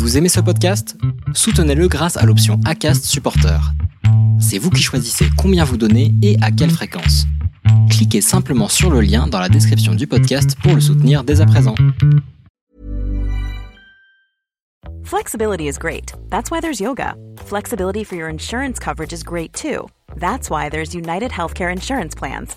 Vous aimez ce podcast? Soutenez-le grâce à l'option ACAST Supporter. C'est vous qui choisissez combien vous donnez et à quelle fréquence. Cliquez simplement sur le lien dans la description du podcast pour le soutenir dès à présent. Flexibility is great. That's why there's yoga. Flexibility for your insurance coverage is great too. That's why there's United Healthcare Insurance Plans.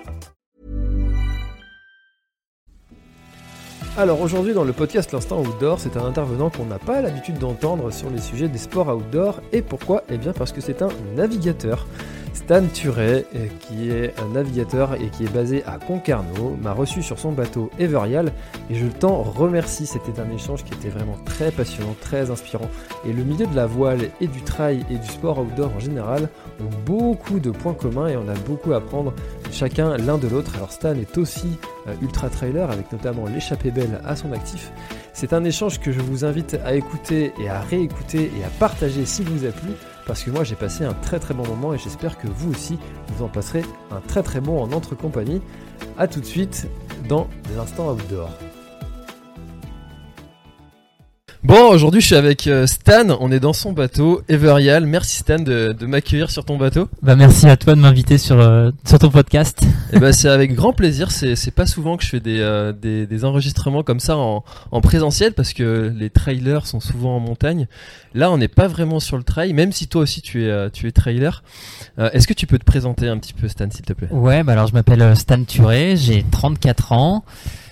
Alors aujourd'hui dans le podcast L'Instant Outdoor, c'est un intervenant qu'on n'a pas l'habitude d'entendre sur les sujets des sports outdoor. Et pourquoi? Eh bien parce que c'est un navigateur. Stan Turet, euh, qui est un navigateur et qui est basé à Concarneau, m'a reçu sur son bateau Everial et je t'en remercie. C'était un échange qui était vraiment très passionnant, très inspirant. Et le milieu de la voile et du trail et du sport outdoor en général ont beaucoup de points communs et on a beaucoup à apprendre chacun l'un de l'autre. Alors Stan est aussi euh, ultra trailer avec notamment l'échappée belle à son actif. C'est un échange que je vous invite à écouter et à réécouter et à partager s'il vous a plu parce que moi j'ai passé un très très bon moment et j'espère que vous aussi vous en passerez un très très bon en notre compagnie. A tout de suite dans des instants outdoor. Bon, aujourd'hui je suis avec euh, Stan, on est dans son bateau, Everial. Merci Stan de, de m'accueillir sur ton bateau. Bah merci à toi de m'inviter sur, euh, sur ton podcast. Et bah c'est avec grand plaisir, c'est c'est pas souvent que je fais des, euh, des, des enregistrements comme ça en, en présentiel parce que les trailers sont souvent en montagne. Là on n'est pas vraiment sur le trail, même si toi aussi tu es, euh, tu es trailer. Euh, Est-ce que tu peux te présenter un petit peu Stan s'il te plaît? Ouais, bah alors je m'appelle Stan Turé, j'ai 34 ans.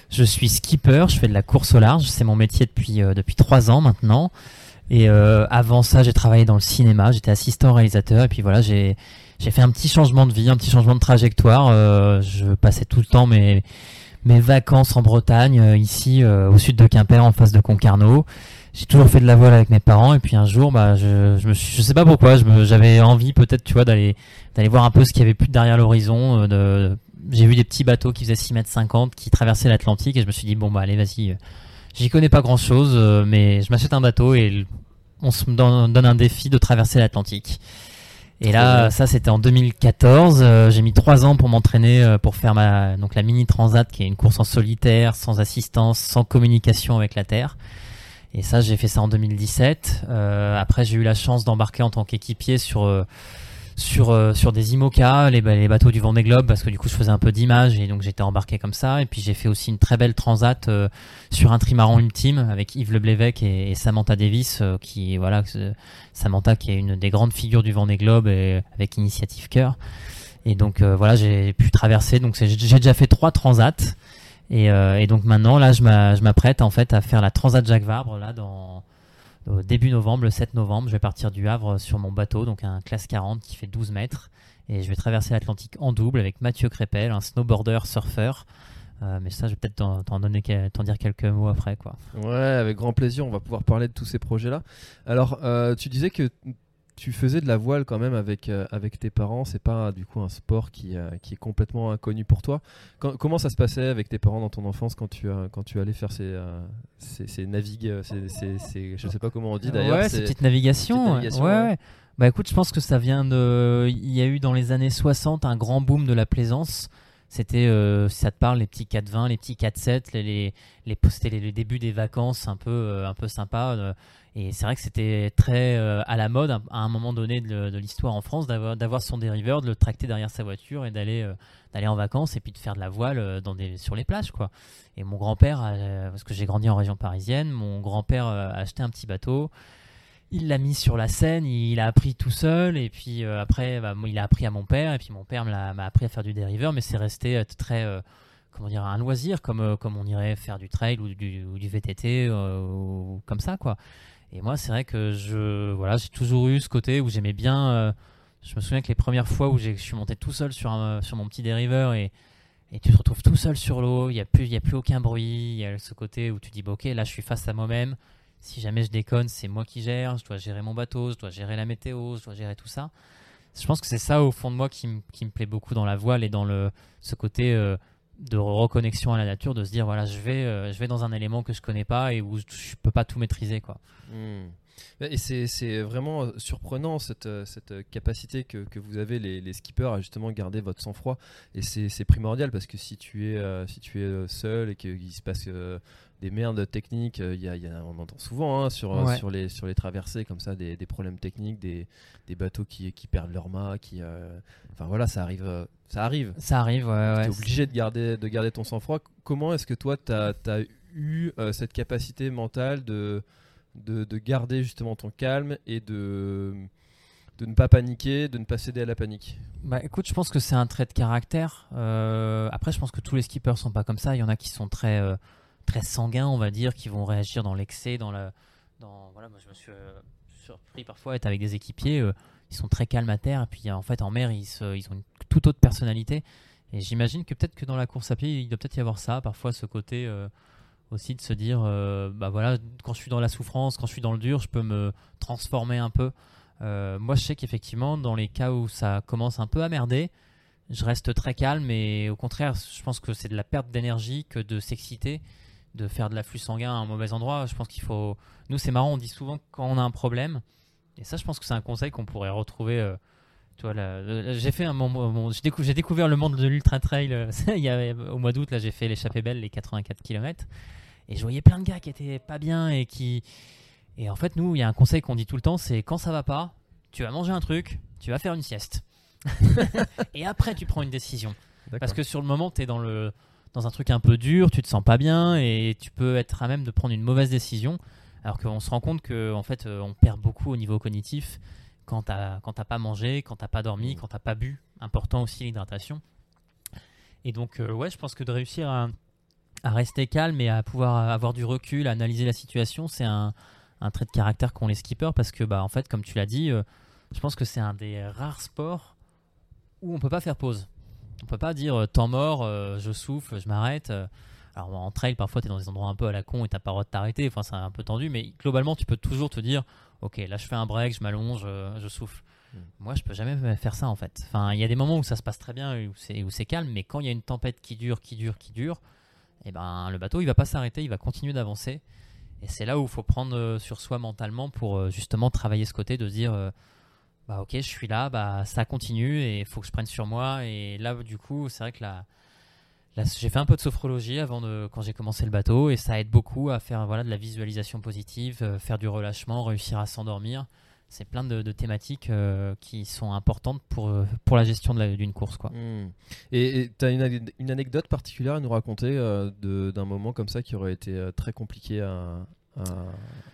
Je suis skipper, je fais de la course au large, c'est mon métier depuis euh, depuis trois ans maintenant. Et euh, avant ça, j'ai travaillé dans le cinéma, j'étais assistant réalisateur et puis voilà, j'ai fait un petit changement de vie, un petit changement de trajectoire. Euh, je passais tout le temps mes mes vacances en Bretagne, euh, ici euh, au sud de Quimper, en face de Concarneau. J'ai toujours fait de la voile avec mes parents et puis un jour, bah, je, je me suis, je sais pas pourquoi, j'avais envie peut-être, tu vois, d'aller d'aller voir un peu ce qu'il y avait plus derrière l'horizon. euh, de, j'ai vu des petits bateaux qui faisaient 6 mètres 50 qui traversaient l'Atlantique et je me suis dit bon bah allez vas-y, euh, j'y connais pas grand chose, mais je m'achète un bateau et on se donne, un défi de traverser l'Atlantique. Et là, ça c'était en 2014. euh, j'ai mis trois ans pour m'entraîner euh, pour faire ma donc la mini transat qui est une course en solitaire, sans assistance, sans communication avec la terre. Et ça, j'ai fait ça en 2017. Euh, après, j'ai eu la chance d'embarquer en tant qu'équipier sur euh, sur euh, sur des IMOCA, les, les bateaux du Vendée Globe, parce que du coup, je faisais un peu d'image et donc j'étais embarqué comme ça. Et puis j'ai fait aussi une très belle transat euh, sur un trimaran ultime avec Yves Leblévec et, Samantha Davis, euh, qui voilà, Samantha qui est une des grandes figures du Vendée Globe et avec Initiative Cœur. Et donc euh, voilà, j'ai pu traverser. Donc j'ai déjà fait trois transats. Et, euh, et donc maintenant, là, je m'a- je m'apprête en fait à faire la Transat Jacques Vabre là dans début novembre, le 7 novembre. Je vais partir du Havre sur mon bateau, donc un classe 40 qui fait 12 mètres, et je vais traverser l'Atlantique en double avec Mathieu Crépel, un snowboarder surfeur. Euh, mais ça, je vais peut-être t'en t'en dire quelques mots après, quoi. Ouais, avec grand plaisir, on va pouvoir parler de tous ces projets-là. Alors, euh, tu disais que tu faisais de la voile quand même avec, euh, avec tes parents, c'est pas du coup un sport qui, euh, qui est complètement inconnu pour toi. Quand- comment ça se passait avec tes parents dans ton enfance quand tu, euh, quand tu allais faire ces, ces, ces navigues, ces, ces- je sais pas comment on dit d'ailleurs. Ouais, ces- petites navigations. ouais. ouais. Bah écoute, je pense que ça vient de. Il y a eu dans les années 60 un grand boom de la plaisance. C'était, euh, ça te parle, les petits 420, les petits 4-7, les, les, les, c'était débuts des vacances un peu, euh, un peu sympa. euh, et c'est vrai que c'était très euh, à la mode à un moment donné de, l'histoire en France d'avoir, son dériveur, de le tracter derrière sa voiture et d'aller, euh, d'aller en vacances et puis de faire de la voile dans des, sur les plages, quoi. Et mon grand-père, parce que j'ai grandi en région parisienne, mon grand-père a acheté un petit bateau. Il l'a mis sur la scène, il a appris tout seul, et puis euh, après, bah, il a appris à mon père, et puis mon père m'a appris à faire du dériveur, mais c'est resté euh, très, euh, comment dire, un loisir, comme, comme on irait faire du trail ou du, VTT, ou comme ça, quoi. Et moi, c'est vrai que je, voilà, j'ai toujours eu ce côté où j'aimais bien. je me souviens que les premières fois où je suis monté tout seul sur, sur mon petit dériveur et, et tu te retrouves tout seul sur l'eau, il n'y a, plus- a plus aucun bruit, il y a ce côté où tu dis, bah, ok, là je suis face à moi-même, si jamais je déconne, c'est moi qui gère, je dois gérer mon bateau, je dois gérer la météo, je dois gérer tout ça. je pense que c'est ça au fond de moi qui, me- plaît beaucoup dans la voile et dans ce côté euh, de reconnexion à la nature, de se dire voilà, je vais, euh, je vais dans un élément que je connais pas et où je peux pas tout maîtriser. Quoi. Hmm. Et c'est vraiment euh, surprenant cette, euh, cette euh, capacité que, que vous avez les, les skippers à justement garder votre sang-froid. Et c'est primordial parce que si tu es, euh, si tu es seul et qu'il se passe euh, des merdes techniques, il y a- y a- on entend souvent hein, sur, Ouais. sur, les, sur les traversées comme ça des, des problèmes techniques, des, des bateaux qui, qui perdent leur mât. Qui, euh, enfin voilà, ça arrive. ça arrive. Ça arrive, ouais. tu ouais. es obligé de garder, de garder ton sang-froid. Comment est-ce que toi, tu as, eu euh, cette capacité mentale de, de, de garder justement ton calme et de, de ne pas paniquer, de ne pas céder à la panique Bah écoute, je pense que c'est un trait de caractère. Euh, après, je pense que tous les skippers sont pas comme ça. Il y en a qui sont très, euh, très sanguins, on va dire, qui vont réagir dans l'excès, dans la, dans voilà. Moi, je me suis euh, surpris parfois à être avec des équipiers. ils sont très calmes à terre, et puis en fait en mer, ils, ils ont une toute autre personnalité. Et j'imagine que peut-être que dans la course à pied, il doit peut-être y avoir ça, parfois ce côté aussi de se dire, euh, bah voilà, quand je suis dans la souffrance, quand je suis dans le dur, je peux me transformer un peu. Euh, moi, je sais qu'effectivement, dans les cas où ça commence un peu à merder, je reste très calme et au contraire, je pense que c'est de la perte d'énergie que de s'exciter, de faire de l'afflux sanguin à un mauvais endroit. Je pense qu'il faut. Nous, c'est marrant, on dit souvent quand on a un problème, et ça, je pense que c'est un conseil qu'on pourrait retrouver. euh, j'ai fait un moment, j'ai découvert le monde de l'ultra trail euh, il y a, au mois d'août. Là, j'ai fait l'échappée belle, les 84 km, et je voyais plein de gars qui étaient pas bien et qui. Et en fait, nous, il y a un conseil qu'on dit tout le temps, c'est quand ça va pas, tu vas manger un truc, tu vas faire une sieste. et après, tu prends une décision. Parce que sur le moment, tu es dans, le, dans un truc un peu dur, tu te sens pas bien et tu peux être à même de prendre une mauvaise décision. Alors qu'on se rend compte que en fait, euh, on perd beaucoup au niveau cognitif quand t'as quand t'as pas mangé, quand t'as pas dormi, quand t'as pas bu. Important aussi l'hydratation. Et donc, euh, ouais, je pense que de réussir à, à rester calme et à pouvoir avoir du recul, à analyser la situation, c'est un, un trait de caractère qu'ont les skippers parce que, bah, en fait, comme tu l'as dit, euh, je pense que c'est un des rares sports où on peut pas faire pause. On peut pas dire euh, temps mort, euh, je souffle, je m'arrête. alors en trail, parfois, tu es dans des endroits un peu à la con et t'as pas le droit de t'arrêter. Enfin, c'est un peu tendu, mais globalement, tu peux toujours te dire Ok, là, je fais un break, je m'allonge, je souffle. Mm. Moi, je peux jamais faire ça en fait. Enfin, il y a des moments où ça se passe très bien où c'est calme, mais quand il y a une tempête qui dure, qui dure, qui dure, et ben le bateau il va pas s'arrêter, il va continuer d'avancer. Et c'est là où il faut prendre euh, sur soi mentalement pour euh, justement travailler ce côté de se dire euh, bah ok je suis là, bah ça continue et il faut que je prenne sur moi. Et là du coup c'est vrai que j'ai fait un peu de sophrologie avant de quand j'ai commencé le bateau et ça aide beaucoup à faire voilà de la visualisation positive, faire du relâchement, réussir à s'endormir. C'est plein de, de thématiques euh, qui sont importantes pour, euh, pour la gestion d'une course quoi. Hmm. Et tu as une, ane- une anecdote particulière à nous raconter euh, d'un moment comme ça qui aurait été euh, très compliqué à, à-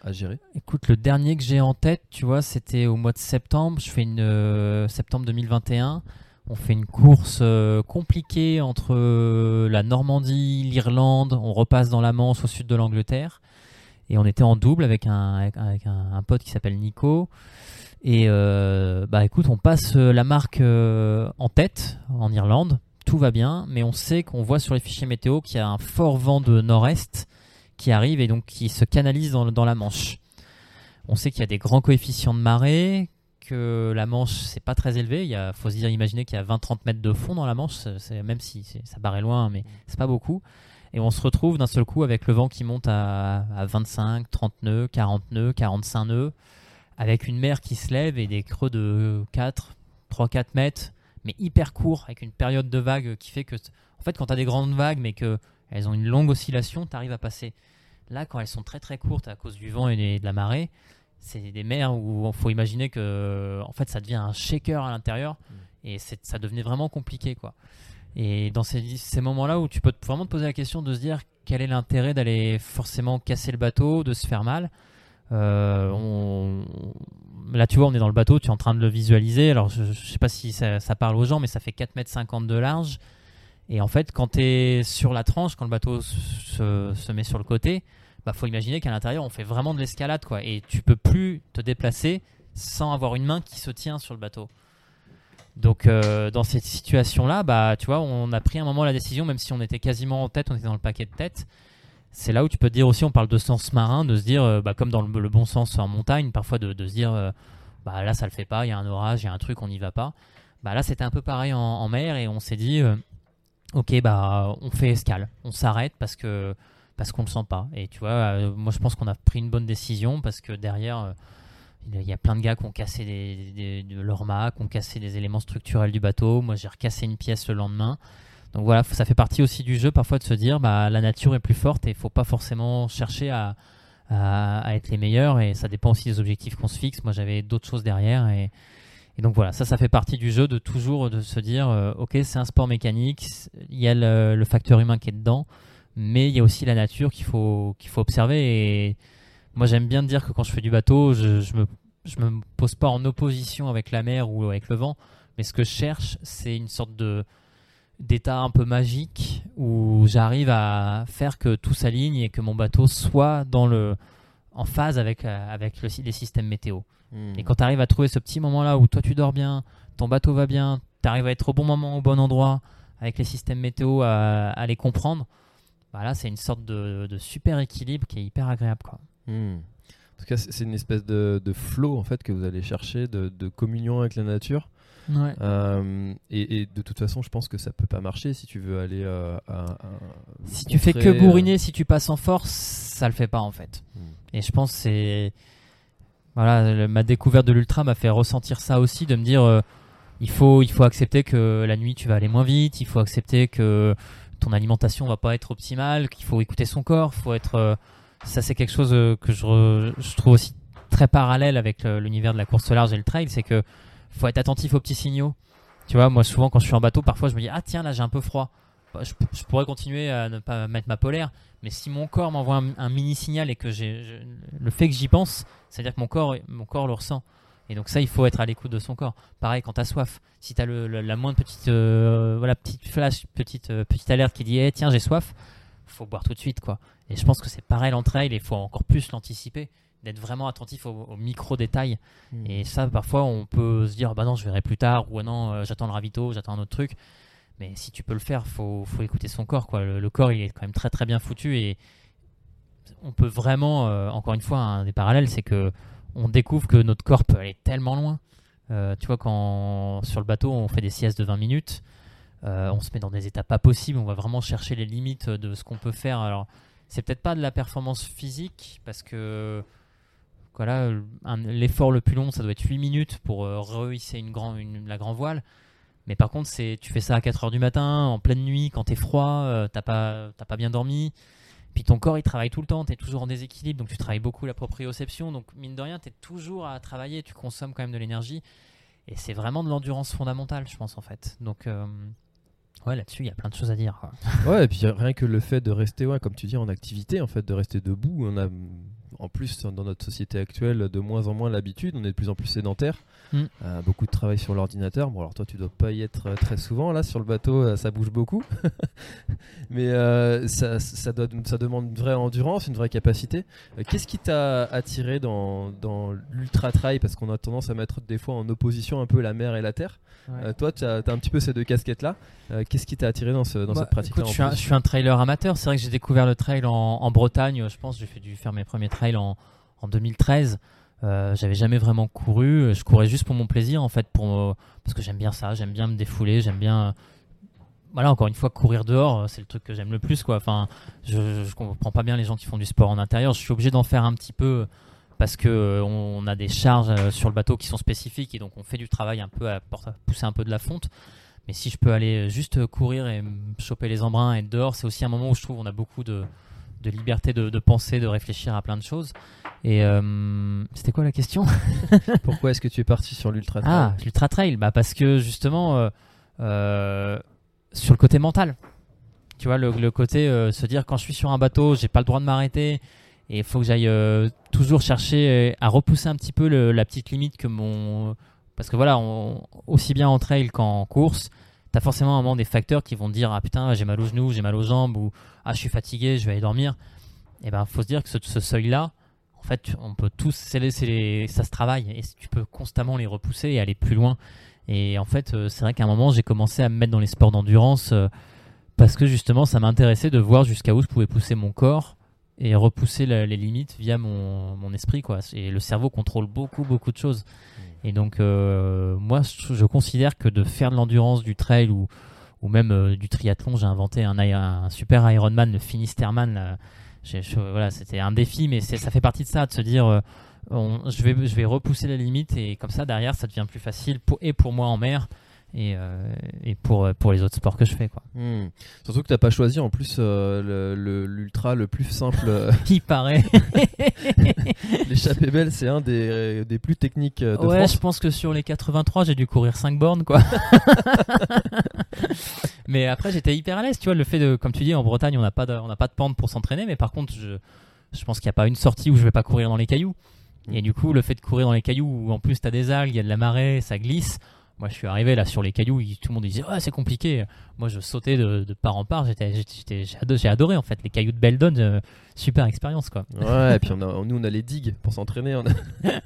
à gérer? Écoute, le dernier que j'ai en tête, tu vois, c'était au mois de septembre. Je fais une euh, septembre 2021. On fait une course compliquée entre la Normandie, l'Irlande. On repasse dans la Manche au sud de l'Angleterre. Et on était en double avec un, avec, un, pote qui s'appelle Nico. Et euh, bah écoute, on passe euh, la marque euh, en tête en Irlande. Tout va bien, mais on sait qu'on voit sur les fichiers météo qu'il y a un fort vent de nord-est qui arrive et donc qui se canalise dans, dans la Manche. On sait qu'il y a des grands coefficients de marée, que la Manche c'est pas très élevé. Il y a, faut se dire, imaginer qu'il y a 20-30 mètres de fond dans la Manche, même si ça paraît loin, mais c'est pas beaucoup. Et on se retrouve d'un seul coup avec le vent qui monte à, à 25, 30 nœuds, 40 nœuds, 45 nœuds, avec une mer qui se lève et des creux de 4, 3-4 mètres, mais hyper courts, avec une période de vague qui fait que, en fait, quand tu as des grandes vagues, mais que elles ont une longue oscillation, tu arrives à passer. Là, quand elles sont très très courtes à cause du vent et des- de la marée, c'est des mers où il faut imaginer que en fait ça devient un shaker à l'intérieur et c'est- ça devenait vraiment compliqué quoi. Et dans ces, moments-là où tu peux vraiment te poser la question de se dire quel est l'intérêt d'aller forcément casser le bateau, de se faire mal. Euh, Là tu vois on est dans le bateau, tu es en train de le visualiser. Alors je, je sais pas si ça, parle aux gens mais ça fait 4,50 m de large. Et en fait quand tu es sur la tranche, quand le bateau se, se met sur le côté, bah faut imaginer qu'à l'intérieur on fait vraiment de l'escalade quoi et tu peux plus te déplacer sans avoir une main qui se tient sur le bateau. Donc euh, dans cette situation là, bah tu vois, on a pris un moment la décision même si on était quasiment en tête, on était dans le paquet de tête. C'est là où tu peux te dire aussi, on parle de sens marin, de se dire, euh, bah, comme dans le, bon sens en montagne, parfois de, se dire, euh, bah là ça le fait pas, il y a un orage, il y a un truc, on n'y va pas. Bah là c'était un peu pareil en, mer et on s'est dit, ok bah on fait escale, on s'arrête parce que parce qu'on le sent pas. Et tu vois, moi je pense qu'on a pris une bonne décision parce que derrière il y a plein de gars qui ont cassé des, de leur mât, qui ont cassé des éléments structurels du bateau. Moi j'ai recassé une pièce le lendemain. Donc voilà, ça fait partie aussi du jeu parfois de se dire bah la nature est plus forte et il faut pas forcément chercher à à, être les meilleurs et ça dépend aussi des objectifs qu'on se fixe. Moi j'avais d'autres choses derrière et, donc voilà, ça ça fait partie du jeu de toujours de se dire euh, ok c'est un sport mécanique, il y a le, facteur humain qui est dedans, mais il y a aussi la nature qu'il faut qu'il faut observer et moi j'aime bien dire que quand je fais du bateau, je, je me je me pose pas en opposition avec la mer ou avec le vent, mais ce que je cherche c'est une sorte de d'état un peu magique où j'arrive à faire que tout s'aligne et que mon bateau soit dans le en phase avec euh, avec le, les systèmes météo. Hmm. Et quand tu arrives à trouver ce petit moment là où toi tu dors bien, ton bateau va bien, tu arrives à être au bon moment au bon endroit avec les systèmes météo à, les comprendre, bah là c'est une sorte de, super équilibre qui est hyper agréable quoi. Hmm. En tout cas, c'est une espèce de, de, flow en fait que vous allez chercher, de, de communion avec la nature. Euh, et, de toute façon, je pense que ça peut pas marcher si tu veux aller euh, à, Si tu fais que bourriner, si tu passes en force, ça le fait pas en fait. Hmm. Et je pense c'est voilà, ma découverte de l'ultra m'a fait ressentir ça aussi, de me dire euh, il faut il faut accepter que la nuit tu vas aller moins vite, il faut accepter que ton alimentation va pas être optimale, qu'il faut écouter son corps, faut être ça c'est quelque chose que je, trouve aussi très parallèle avec l'univers de la course large et le trail, c'est que faut être attentif aux petits signaux. Tu vois, moi souvent quand je suis en bateau, parfois je me dis ah tiens là j'ai un peu froid. Bah, je, pourrais continuer à ne pas mettre ma polaire, mais si mon corps m'envoie un, mini signal et que j'ai le fait que j'y pense, c'est-à-dire que mon corps, mon corps le ressent. Et donc ça, il faut être à l'écoute de son corps. Pareil quand t'as soif, si t'as la moindre petite, euh, voilà, petite flash, petite, euh, petite alerte qui dit, eh, tiens, j'ai soif, faut boire tout de suite, quoi. Et je pense que c'est pareil l'entrail, il faut encore plus l'anticiper d'être vraiment attentif aux, micro détails. Hmm. Et ça, parfois, on peut se dire, bah non, je verrai plus tard, ou ah non, euh, j'attends le ravito, j'attends un autre truc. Mais si tu peux le faire, faut, faut écouter son corps. Quoi. Le, corps, il est quand même très très bien foutu et on peut vraiment, euh, encore une fois, un des parallèles, c'est que on découvre que notre corps peut aller tellement loin. Euh, tu vois, quand sur le bateau, on fait des siestes de 20 minutes, on se met dans des états pas possibles, on va vraiment chercher les limites de ce qu'on peut faire. Alors, c'est peut-être pas de la performance physique, parce que voilà, l'effort le plus long, ça doit être 8 minutes pour euh, rehisser une grand, une, la grand voile. Mais par contre, c'est tu fais ça à 4 heures du matin, en pleine nuit, quand t'es froid, euh, t'as pas, pas bien dormi. Puis ton corps, il travaille tout le temps, t'es toujours en déséquilibre, donc tu travailles beaucoup la proprioception. Donc mine de rien, t'es toujours à travailler, tu consommes quand même de l'énergie. Et c'est vraiment de l'endurance fondamentale, je pense, en fait. Donc, euh, ouais, là-dessus, il y a plein de choses à dire. Ouais, et puis rien que le fait de rester, ouais, comme tu dis, en activité, en fait, de rester debout, on a en plus dans notre société actuelle de moins en moins l'habitude, on est de plus en plus sédentaire, mm. euh, beaucoup de travail sur l'ordinateur. Bon alors toi tu dois pas y être euh, très souvent là sur le bateau, euh, ça bouge beaucoup, mais ça, ça, ça, demande une vraie endurance, une vraie capacité. Qu'est-ce qui t'a attiré dans, dans l'ultra trail? Parce qu'on a tendance à mettre des fois en opposition un peu la mer et la terre. toi tu as, un petit peu ces deux casquettes là. Qu'est-ce qui t'a attiré dans, ce, dans bah, cette pratique je, suis un, trailer amateur. C'est vrai que j'ai découvert le trail en, en Bretagne. Je pense j'ai fait dû faire mes premiers trails en, 2013. Euh, j'avais jamais vraiment couru. Je courais juste pour mon plaisir, en fait, pour, parce que j'aime bien ça. J'aime bien me défouler. J'aime bien. Voilà, encore une fois, courir dehors, c'est le truc que j'aime le plus, quoi. Enfin, je, comprends pas bien les gens qui font du sport en intérieur. Je suis obligé d'en faire un petit peu parce que euh, on, a des charges euh, sur le bateau qui sont spécifiques et donc on fait du travail un peu à pousser un peu de la fonte. Mais si je peux aller juste courir et choper les embruns et être dehors, c'est aussi un moment où je trouve on a beaucoup de liberté de, penser, de réfléchir à plein de choses. Et euh, c'était quoi la question? Pourquoi est-ce que tu es parti sur l'ultra trail? Ah, l'ultra trail, bah parce que justement euh, euh, sur le côté mental. Tu vois, le, côté se dire quand je suis sur un bateau, j'ai pas le droit de m'arrêter et il faut que j'aille toujours chercher à repousser un petit peu la petite limite que mon parce que voilà, aussi bien en trail qu'en course, t'as forcément un moment des facteurs qui vont te dire ah putain j'ai mal aux genoux, j'ai mal aux jambes ou ah je suis fatigué, je vais aller dormir. Et ben faut se dire que ce, seuil là, en fait on peut tous, c'est ça se travaille et tu peux constamment les repousser et aller plus loin. Et en fait euh, c'est vrai qu'à un moment j'ai commencé à me mettre dans les sports d'endurance euh, parce que justement ça m'intéressait de voir jusqu'à où je pouvais pousser mon corps et repousser les limites via mon, esprit quoi. Et le cerveau contrôle beaucoup beaucoup de choses. Et donc, euh, moi, je, considère que de faire de l'endurance, du trail ou, même du triathlon, j'ai inventé un, super Ironman, le Finisterman. Voilà, c'était un défi, mais ça fait partie de ça, de se dire, euh, je, vais, je vais repousser les limites et comme ça, derrière, ça devient plus facile et pour moi en mer et, euh, et pour, pour les autres sports que je fais. Quoi. Hmm. Surtout que t'as pas choisi en plus euh, le- le- l'ultra le, plus simple. euh, Il paraît. L'échappée belle, c'est un des, des plus techniques euh, de ouais, France. je pense que sur les 83, j'ai dû courir 5 bornes, quoi. mais après, j'étais hyper à l'aise, tu vois. Le fait de, comme tu dis, en Bretagne, on n'a pas de, on pas de pente pour s'entraîner, mais par contre, je, je pense qu'il n'y a pas une sortie où je vais pas courir dans les cailloux. Et du coup, le fait de courir dans les cailloux où en plus t'as des algues, il y a de la marée, ça glisse. Moi, je suis arrivé là sur les cailloux, il- tout le monde disait ouais c'est compliqué. Moi, je sautais de, de part en part. J'étais, j'ai adoré, en fait les cailloux de Beldon. euh, super expérience quoi. Ouais, et puis on a, nous on a les digues pour s'entraîner. on a-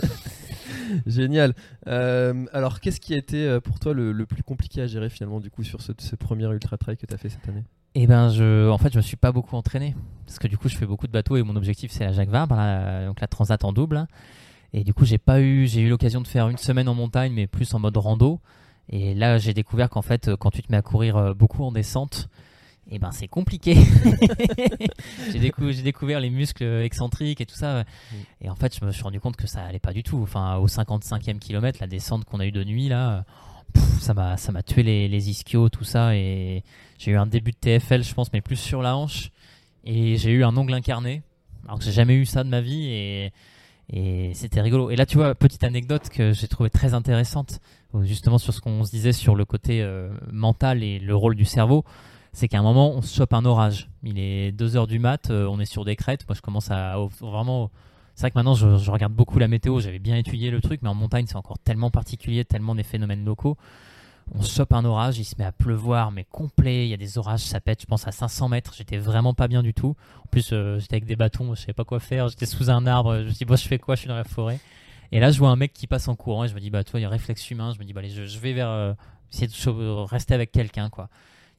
Génial. Euh, alors, qu'est-ce qui a été euh, pour toi le, le plus compliqué à gérer finalement du coup sur ce, ce premier ultra trail que tu as fait cette année? Et ben, je, en fait, je me suis pas beaucoup entraîné parce que du coup, je fais beaucoup de bateaux et mon objectif c'est la Jacques Vabre, là, donc la Transat en double. Et du coup, j'ai pas eu, j'ai eu l'occasion de faire une semaine en montagne, mais plus en mode rando. Et là, j'ai découvert qu'en fait, euh, quand tu te mets à courir euh, beaucoup en descente, et ben c'est compliqué. j'ai, décou- j'ai découvert les muscles excentriques et tout ça. Et en fait, je me suis rendu compte que ça allait pas du tout. Enfin, au 55e kilomètre, la descente qu'on a eu de nuit là, pff, ça m'a, ça m'a tué les, les ischios, tout ça. Et j'ai eu un début de TFL, je pense, mais plus sur la hanche. Et j'ai eu un ongle incarné, alors que j'ai jamais eu ça de ma vie. Et, et c'était rigolo. Et là, tu vois, petite anecdote que j'ai trouvé très intéressante, euh, justement sur ce qu'on se disait sur le côté euh, mental et le rôle du cerveau. C'est qu'à un moment, on se chope un orage. Il est 2h du mat, euh, on est sur des crêtes. Moi, je commence à vraiment. C'est vrai que maintenant, je regarde beaucoup la météo. J'avais bien étudié le truc, mais en montagne, c'est encore tellement particulier, tellement des phénomènes locaux. On chope un orage, il se met à pleuvoir, mais complet. Il y a des orages, ça pète, je pense, à 500 mètres. J'étais vraiment pas bien du tout. En plus, euh, j'étais avec des bâtons, je savais pas quoi faire. J'étais sous un arbre. Je me dis, bon, je fais quoi? Je suis dans la forêt. Et là, je vois un mec qui passe en courant et je me dis, bah, toi, il y a un réflexe humain. Je me dis, bah, allez, je, je vais vers. euh, essayer de cho- rester avec quelqu'un, quoi.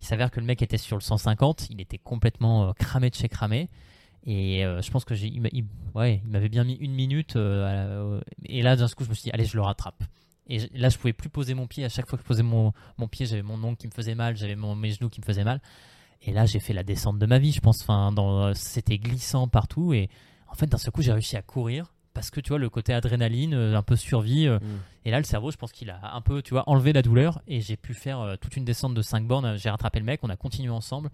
Il s'avère que le mec était sur le 150. Il était complètement euh, cramé de chez cramé. Et euh, je pense que j'ai, ouais, il m'avait bien mis une minute. euh, euh, et là, d'un coup, je me suis dit, allez, je le rattrape. Et là, je pouvais plus poser mon pied. À chaque fois que je posais mon, mon pied, j'avais mon ongle qui me faisait mal, j'avais mon, mes genoux qui me faisaient mal. Et là, j'ai fait la descente de ma vie, je pense. Enfin, c'était glissant partout. Et en fait, d'un seul coup, j'ai réussi à courir parce que tu vois le côté adrénaline, euh, un peu survie. euh, et là, le cerveau, je pense qu'il a un peu, tu vois, enlevé la douleur. Et j'ai pu faire euh, toute une descente de 5 bornes. J'ai rattrapé le mec, on a continué ensemble.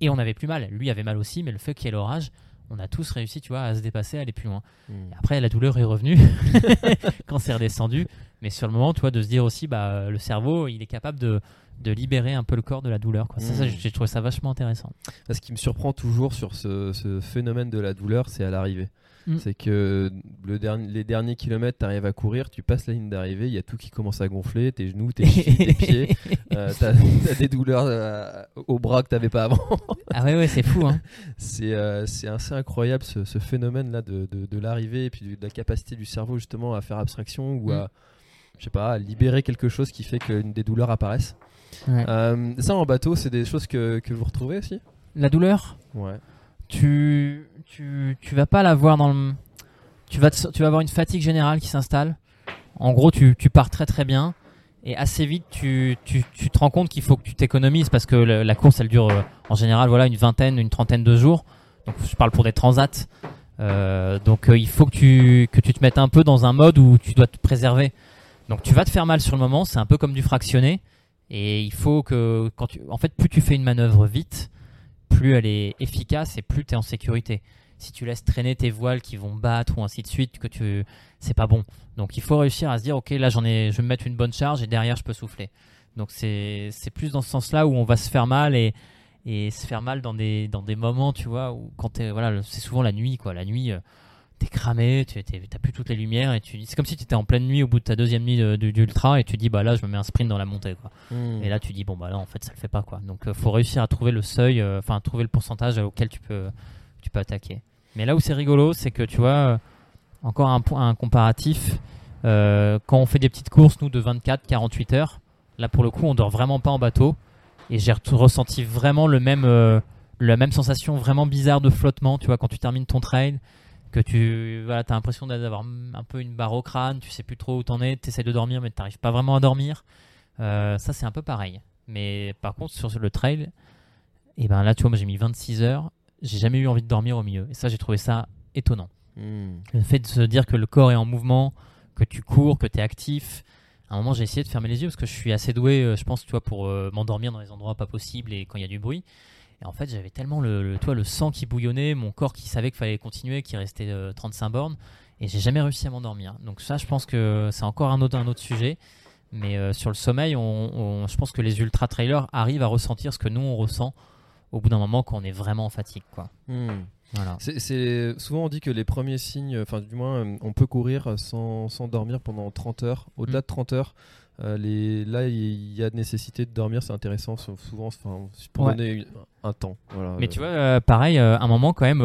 Et on avait plus mal. Lui avait mal aussi, mais le fait qu'il y ait l'orage, on a tous réussi, tu vois, à se dépasser, à aller plus loin. Mm. Et après, la douleur est revenue quand c'est redescendu. Mais sur le moment, tu vois, de se dire aussi, bah, le cerveau, il est capable de, de libérer un peu le corps de la douleur. Quoi. Ça, ça, Mm. j'ai trouvé ça vachement intéressant. Ce qui me surprend toujours sur ce, ce phénomène de la douleur, c'est à l'arrivée. Mm. C'est que le les derniers kilomètres, tu arrives à courir, tu passes la ligne d'arrivée, il y a tout qui commence à gonfler, tes genoux, tes chevilles, tes pieds, euh, t'as as des douleurs euh, au bras que t'avais pas avant. ah ouais, ouais, c'est fou. Hein. C'est euh, c'est assez incroyable ce, ce phénomène-là de, de, de l'arrivée et puis de, la capacité du cerveau justement à faire abstraction ou à, je sais pas, à libérer quelque chose qui fait que des douleurs apparaissent. Ouais. Euh, ça en bateau, c'est des choses que, que vous retrouvez aussi? La douleur, Ouais. Tu, tu, tu vas pas la voir dans le. Tu vas, te- tu vas avoir une fatigue générale qui s'installe. En gros, tu, tu pars très très bien. Et assez vite, tu, tu, tu te rends compte qu'il faut que tu t'économises parce que la course, elle dure euh, en général voilà, une vingtaine, une trentaine de jours. Donc, je parle pour des transats. Euh, donc, euh, il faut que tu, que tu te mettes un peu dans un mode où tu dois te préserver. Donc, tu vas te faire mal sur le moment. C'est un peu comme du fractionné. Et il faut que, quand tu, en fait, plus tu fais une manœuvre vite, plus elle est efficace et plus tu es en sécurité. Si tu laisses traîner tes voiles qui vont battre ou ainsi de suite, que tu c'est pas bon. Donc il faut réussir à se dire ok là j'en ai je vais me mettre une bonne charge et derrière je peux souffler. Donc c'est plus dans ce sens-là où on va se faire mal et et se faire mal dans des dans des moments tu vois où quand voilà c'est souvent la nuit quoi la nuit euh, t'es cramé tu t'as plus toutes les lumières et tu c'est comme si tu étais en pleine nuit au bout de ta deuxième nuit d'ultra et tu dis bah là je me mets un sprint dans la montée quoi. Et là, tu dis, bon, bah là, en fait, ça le fait pas, quoi. Donc, euh, faut réussir à trouver le seuil, euh, enfin, trouver le pourcentage auquel tu peux, tu peux attaquer. Mais là où c'est rigolo, c'est que, tu vois, euh, encore un point, un comparatif, euh, quand on fait des petites courses, nous, de 24, 48 heures, là, pour le coup, on dort vraiment pas en bateau. Et j'ai re- ressenti vraiment le même, euh, la même sensation vraiment bizarre de flottement, tu vois, quand tu termines ton trail. Que tu voilà, as l'impression d'avoir un peu une barre au crâne, tu sais plus trop où t'en es, tu essaies de dormir mais tu n'arrives pas vraiment à dormir. Euh, ça, c'est un peu pareil. Mais par contre, sur le trail, et eh ben là, tu vois, moi j'ai mis 26 heures, j'ai jamais eu envie de dormir au milieu. Et ça, j'ai trouvé ça étonnant. Hmm. Le fait de se dire que le corps est en mouvement, que tu cours, que tu es actif. À un moment, j'ai essayé de fermer les yeux parce que je suis assez doué, euh, je pense, tu vois, pour euh, m'endormir dans les endroits pas possibles et quand il y a du bruit. Et en fait, j'avais tellement le, toi, le sang qui bouillonnait, mon corps qui savait qu'il fallait continuer, qui restait 35 bornes, et j'ai jamais réussi à m'endormir. Donc ça, je pense que c'est encore un autre, un autre sujet. Mais euh, sur le sommeil, je pense que les ultra trailers arrivent à ressentir ce que nous on ressent au bout d'un moment quand on est vraiment en fatigue. Quoi. Hmm. Voilà. C'est, souvent on dit que les premiers signes, enfin du moins euh, on peut courir sans, sans dormir pendant 30 heures. Au-delà hmm. de 30 heures, euh, les, là il y, a nécessité de dormir, c'est intéressant souvent pour donner un temps. Mais tu vois, pareil, un moment quand même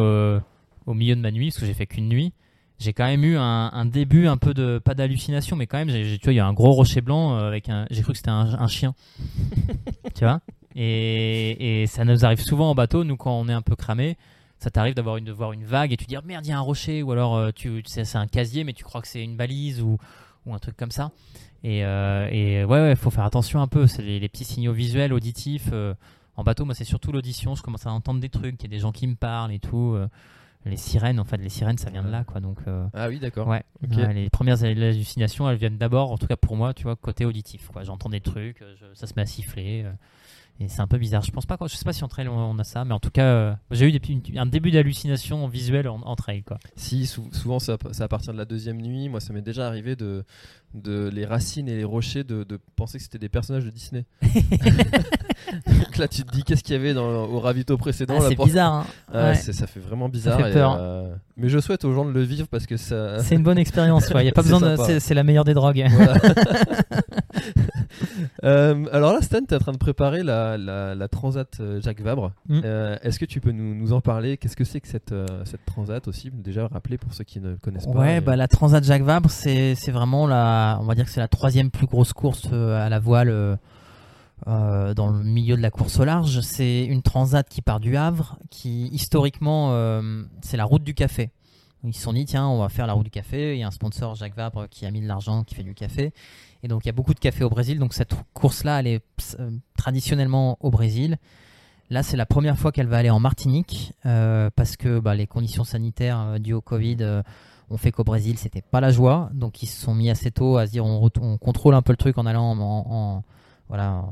au milieu de ma nuit, parce que j'ai fait qu'une nuit, j'ai quand même eu un, début un peu de pas d'hallucination mais quand même tu vois il y a un gros rocher blanc euh, avec un j'ai cru que c'était un, chien. Tu vois? Et, et, ça nous arrive souvent en bateau nous quand on est un peu cramé ça t'arrive d'avoir une de voir une vague et tu dis oh, merde il y a un rocher ou alors euh, tu c'est un casier mais tu crois que c'est une balise ou, ou un truc comme ça. Et, euh, et ouais ouais faut faire attention un peu c'est les, petits signaux visuels auditifs en bateau moi c'est surtout l'audition je commence à entendre des trucs il y a des gens qui me parlent et tout les sirènes, en fait, les sirènes, ça vient de là, quoi. Donc, euh, ah oui, d'accord. Ouais. les premières hallucinations, elles viennent d'abord, en tout cas pour moi, tu vois, côté auditif. Quoi. J'entends des trucs, euh, ça se met à siffler. Euh, et c'est un peu bizarre. Je pense pas, je sais pas si en trail on, a ça, mais en tout cas, j'ai eu des, un début d'hallucination visuelle en, en, trail, quoi. Si, souvent, c'est à, partir de la deuxième nuit. Moi, ça m'est déjà arrivé de, de les racines et les rochers de, de penser que c'était des personnages de Disney. Donc là, tu te dis qu'est-ce qu'il y avait dans, au ravito précédent. Ah, c'est bizarre. Hein. Ça fait vraiment bizarre. Ça fait peur. Euh, mais je souhaite aux gens de le vivre parce que ça. C'est une bonne expérience. Il y a pas besoin de. C'est la meilleure des drogues. Euh, alors là, Stan, tu es en train de préparer la, la, Transat euh, Jacques Vabre. Mm. Est-ce que tu peux nous, nous en parler? Qu'est-ce que c'est que cette, cette Transat aussi? Déjà rappeler pour ceux qui ne le connaissent pas. Ouais, bah, la Transat Jacques Vabre, c'est vraiment la. On va dire que c'est la troisième plus grosse course à la voile euh, dans le milieu de la course au large. C'est une transat qui part du Havre, qui historiquement, euh, c'est la route du café. Ils se sont dit, tiens, on va faire la route du café. Il y a un sponsor, Jacques Vabre, qui a mis de l'argent, qui fait du café. Et donc, il y a beaucoup de café au Brésil. Donc, cette course-là, elle est euh, traditionnellement au Brésil. Là, c'est la première fois qu'elle va aller en Martinique, parce que bah, les conditions sanitaires dues au Covid ont fait qu'au Brésil, c'était pas la joie. Donc, ils se sont mis assez tôt à se dire, on, contrôle un peu le truc en allant en voilà,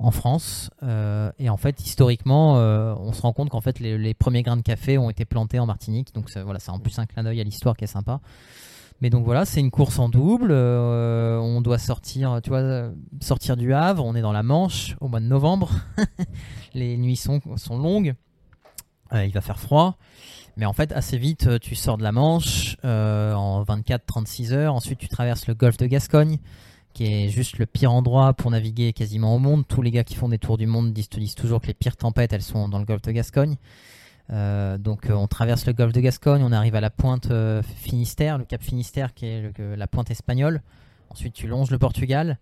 en France. Euh, et en fait, historiquement, euh, on se rend compte qu'en fait, les, premiers grains de café ont été plantés en Martinique. Donc voilà, c'est en plus un clin d'œil à l'histoire qui est sympa. Mais donc voilà, c'est une course en double. Euh, on doit sortir, tu vois, sortir du Havre. On est dans la Manche au mois de novembre. les nuits sont, sont longues. il va faire froid. Mais en fait, assez vite, tu sors de la Manche en 24-36 heures. Ensuite, tu traverses le golfe de Gascogne qui est juste le pire endroit pour naviguer quasiment au monde. Tous les gars qui font des tours du monde disent, disent toujours que les pires tempêtes, elles sont dans le golfe de Gascogne. Euh, donc euh, on traverse le golfe de Gascogne, on arrive à la pointe euh, Finistère, le cap Finistère qui est la pointe espagnole. Ensuite tu longes le Portugal.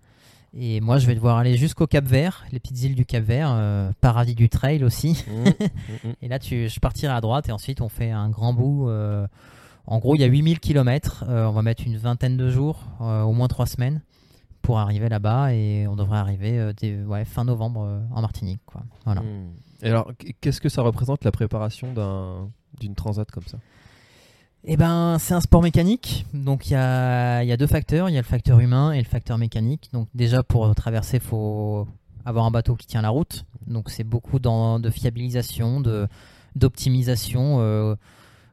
Et moi je vais devoir aller jusqu'au Cap Vert, les petites îles du Cap Vert, paradis du trail aussi. Mmh, mmh, mmh. et là tu, je partirai à droite et ensuite on fait un grand bout. en gros il y a 8000 km, on va mettre une vingtaine de jours, au moins 3 semaines pour arriver là-bas et on devrait arriver euh, ouais, fin novembre euh, en Martinique. Quoi. Voilà. Hmm. Et alors, qu'est-ce que ça représente la préparation d'un, d'une transat comme ça? Eh ben, c'est un sport mécanique, donc il y a, y a, deux facteurs, il y a le facteur humain et le facteur mécanique. Donc déjà pour traverser, il faut avoir un bateau qui tient la route. Donc c'est beaucoup dans, de fiabilisation, de d'optimisation. Euh,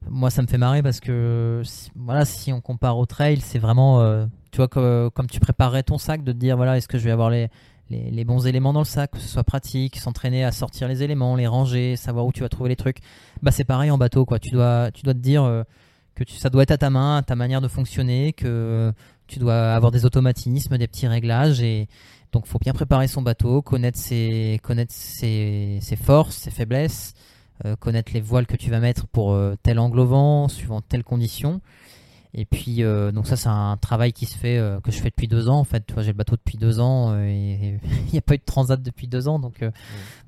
moi, ça me fait marrer parce que voilà, si on compare au trail, c'est vraiment tu vois, comme, tu préparerais ton sac, de te dire voilà, est-ce que je vais avoir les, les, bons éléments dans le sac, que ce soit pratique, s'entraîner à sortir les éléments, les ranger, savoir où tu vas trouver les trucs. Bah c'est pareil en bateau quoi. Tu dois tu dois te dire euh, que ça doit être à ta main, à ta manière de fonctionner, que tu dois avoir des automatismes, des petits réglages et donc faut bien préparer son bateau, connaître ses connaître ses, forces, ses faiblesses, euh, connaître les voiles que tu vas mettre pour euh, tel angle au vent, suivant telle condition. Et puis, euh, donc ça, c'est un travail qui se fait, euh, que je fais depuis deux ans. En fait, j'ai le bateau depuis deux ans euh, et il n'y a pas eu de transat depuis deux ans. Donc,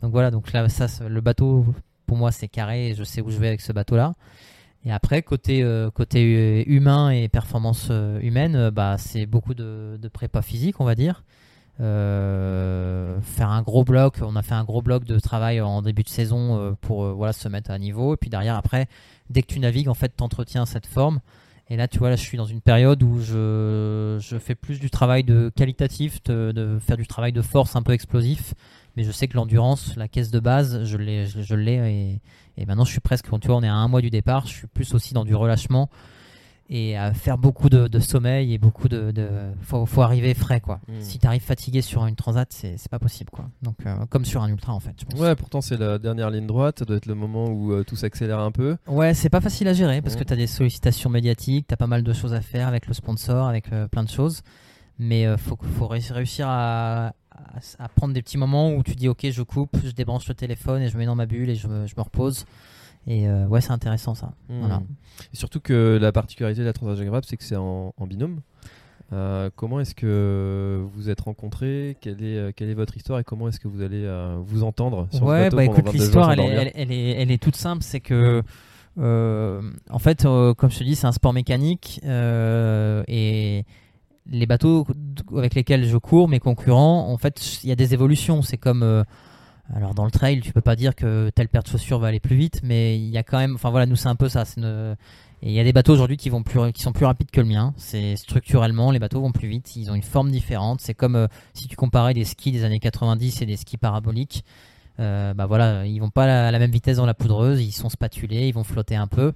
donc voilà, donc là, ça, le bateau, pour moi, c'est carré et je sais où je vais avec ce bateau-là. Et après, côté, côté humain et performance humaine, bah, c'est beaucoup de, de, prépa physique, on va dire. faire un gros bloc, on a fait un gros bloc de travail en début de saison pour voilà, se mettre à niveau. Et puis derrière, après, dès que tu navigues, en fait, tu entretiens cette forme. Et là, tu vois, là, je suis dans une période où je, je fais plus du travail de qualitatif, de, faire du travail de force un peu explosif. Mais je sais que l'endurance, la caisse de base, je l'ai, je, l'ai. Et, et, maintenant, je suis presque, tu vois, on est à un mois du départ. Je suis plus aussi dans du relâchement et à faire beaucoup de, sommeil et beaucoup de, de faut, faut, arriver frais quoi. Hmm. Si tu arrives fatigué sur une transat, c'est, pas possible quoi. Donc euh, comme sur un ultra en fait. Ouais, pourtant c'est la dernière ligne droite, ça doit être le moment où euh, tout s'accélère un peu. Ouais, c'est pas facile à gérer parce que tu as des sollicitations médiatiques, tu as pas mal de choses à faire avec le sponsor, avec euh, plein de choses. Mais faut faut réussir à, à, prendre des petits moments où tu dis ok, je coupe, je débranche le téléphone et je me mets dans ma bulle et je me, je me repose. Et euh, ouais, c'est intéressant ça. Hmm. Voilà. Et surtout que la particularité de la Transat Grab, c'est que c'est en, binôme. Euh, comment est-ce que vous êtes rencontrés? Quelle est, euh, quelle est votre histoire et comment est-ce que vous allez vous entendre sur ouais, ce bah écoute, l'histoire elle, elle, elle, est, elle est toute simple. C'est que, en fait, comme je te dis, c'est un sport mécanique et les bateaux avec lesquels je cours, mes concurrents, en fait, il y a des évolutions. C'est comme alors dans le trail, tu peux pas dire que telle paire de chaussures va aller plus vite, mais il y a quand même, enfin voilà, nous c'est un peu ça. il y a des bateaux aujourd'hui qui vont plus, qui sont plus rapides que le mien. C'est structurellement, les bateaux vont plus vite. Ils ont une forme différente. C'est comme euh, si tu comparais des skis des années 90 et des skis paraboliques. Euh, bah voilà, ils vont pas à la, même vitesse dans la poudreuse. Ils sont spatulés, ils vont flotter un peu.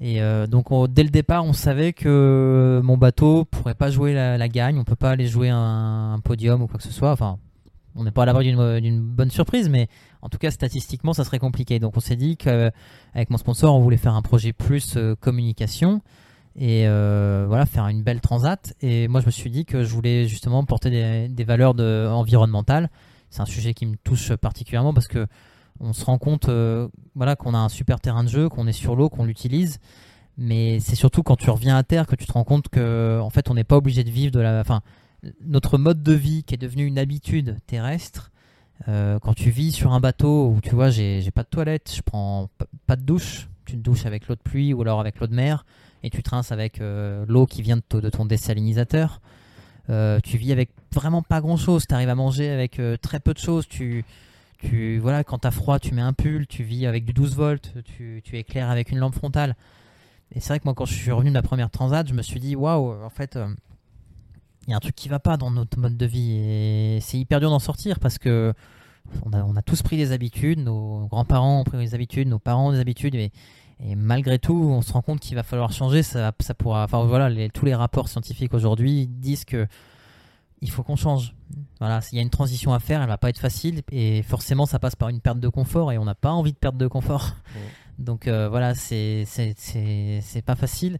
Et euh, donc dès le départ, on savait que mon bateau pourrait pas jouer la, gagne. On peut pas aller jouer un, un, podium ou quoi que ce soit. On n'est pas à l'abri d'une bonne surprise, mais en tout cas statistiquement ça serait compliqué. Donc on s'est dit qu'avec mon sponsor on voulait faire un projet plus euh, communication et euh, voilà faire une belle transat. Et moi je me suis dit que je voulais justement porter des, valeurs de, environnementales. C'est un sujet qui me touche particulièrement parce que on se rend compte euh, voilà qu'on a un super terrain de jeu, qu'on est sur l'eau, qu'on l'utilise. Mais c'est surtout quand tu reviens à terre que tu te rends compte que en fait on n'est pas obligé de vivre de la. Notre mode de vie qui est devenu une habitude terrestre, euh, quand tu vis sur un bateau où tu vois, j'ai pas de toilette, je prends pas de douche, tu te douches avec l'eau de pluie ou alors avec l'eau de mer, et tu trinces avec euh, l'eau qui vient de, ton désalinisateur. Euh, tu vis avec vraiment pas grand chose, tu arrives à manger avec très peu de choses. Tu, tu, voilà, quand t'as froid, tu mets un pull, tu vis avec du 12 volts, tu, tu éclaires avec une lampe frontale. Et c'est vrai que moi, quand je suis revenu de la première transat, je me suis dit, waouh, en fait, y a un truc qui va pas dans notre mode de vie et c'est hyper dur d'en sortir parce que on a, tous pris des habitudes, nos grands-parents ont pris des habitudes, nos parents ont des habitudes et, malgré tout, on se rend compte qu'il va falloir changer. Ça, ça pourra, enfin voilà, tous les rapports scientifiques aujourd'hui disent que il faut qu'on change. Voilà, s'il y a une transition à faire, elle va pas être facile et forcément ça passe par une perte de confort et on n'a pas envie de perdre de confort. Donc euh, voilà, c'est c'est pas facile.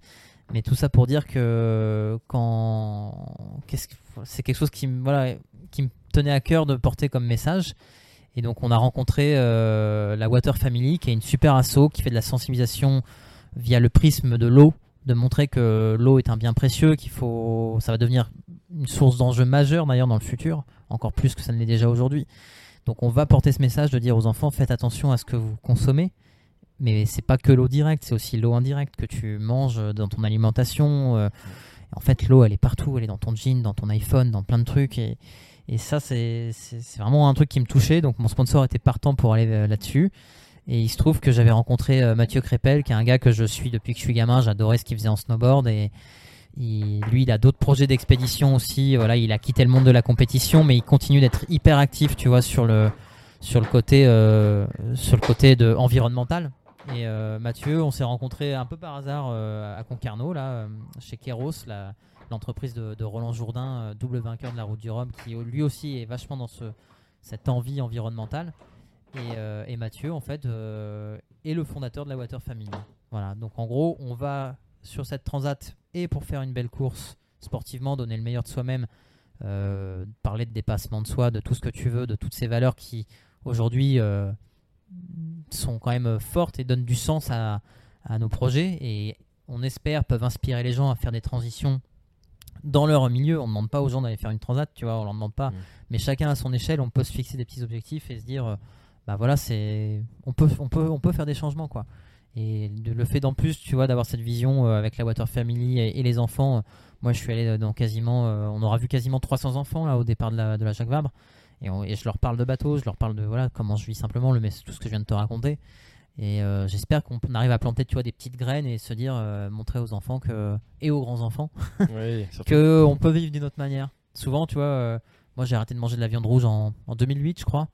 Mais tout ça pour dire que quand c'est quelque chose qui voilà qui me tenait à cœur de porter comme message. Et donc on a rencontré euh, la Water Family, qui est une super asso qui fait de la sensibilisation via le prisme de l'eau, de montrer que l'eau est un bien précieux, qu'il faut, ça va devenir une source d'enjeux majeurs d'ailleurs dans le futur, encore plus que ça ne l'est déjà aujourd'hui. Donc on va porter ce message de dire aux enfants faites attention à ce que vous consommez, mais c'est pas que l'eau directe, c'est aussi l'eau indirecte que tu manges dans ton alimentation. Euh. en fait, l'eau, elle est partout. Elle est dans ton jean, dans ton iPhone, dans plein de trucs. Et, et ça, c'est vraiment un truc qui me touchait. Donc, mon sponsor était partant pour aller euh, là-dessus. Et il se trouve que j'avais rencontré euh, Mathieu Crépel, qui est un gars que je suis depuis que je suis gamin. J'adorais ce qu'il faisait en snowboard. Et lui, il a d'autres projets d'expédition aussi. Voilà, il a quitté le monde de la compétition, mais il continue d'être hyper actif, tu vois, sur le, sur le côté, sur le côté de, environnemental. Et euh, Mathieu, on s'est rencontré un peu par hasard euh, à Concarneau, là, euh, chez Keros, l'entreprise de, Roland Jourdain, double vainqueur de la Route du Rhum, qui lui aussi est vachement dans ce, cette envie environnementale. Et, Mathieu, en fait, est le fondateur de la Water Family. Voilà, donc en gros, on va sur cette transat et pour faire une belle course sportivement, donner le meilleur de soi-même, parler de dépassement de soi, de tout ce que tu veux, de toutes ces valeurs qui aujourd'hui sont quand même fortes et donnent du sens à, nos projets et on espère peuvent inspirer les gens à faire des transitions dans leur milieu. On ne demande pas aux gens d'aller faire une transat, tu vois, on leur demande pas. Mm. Mais chacun à son échelle, on peut se fixer des petits objectifs et se dire, euh, bah voilà, c'est, on peut, on peut, on peut faire des changements quoi. Et de- le fait d'en plus, tu vois, d'avoir cette vision euh, avec la Water Family et, et les enfants. euh, moi, je suis allé dans quasiment, euh, on aura vu quasiment 300 enfants là au départ de la, de la Jacques Vabre. Et, on- et je leur parle de bateau, je leur parle de voilà comment je vis simplement, le, tout ce que je viens de te raconter. Et euh, j'espère qu'on arrive à planter, tu vois, des petites graines et se dire, euh, montrer aux enfants que et aux grands enfants Oui, surtout. que on peut vivre d'une autre manière. Souvent, tu vois, euh, moi j'ai arrêté de manger de la viande rouge en, en 2008, je crois.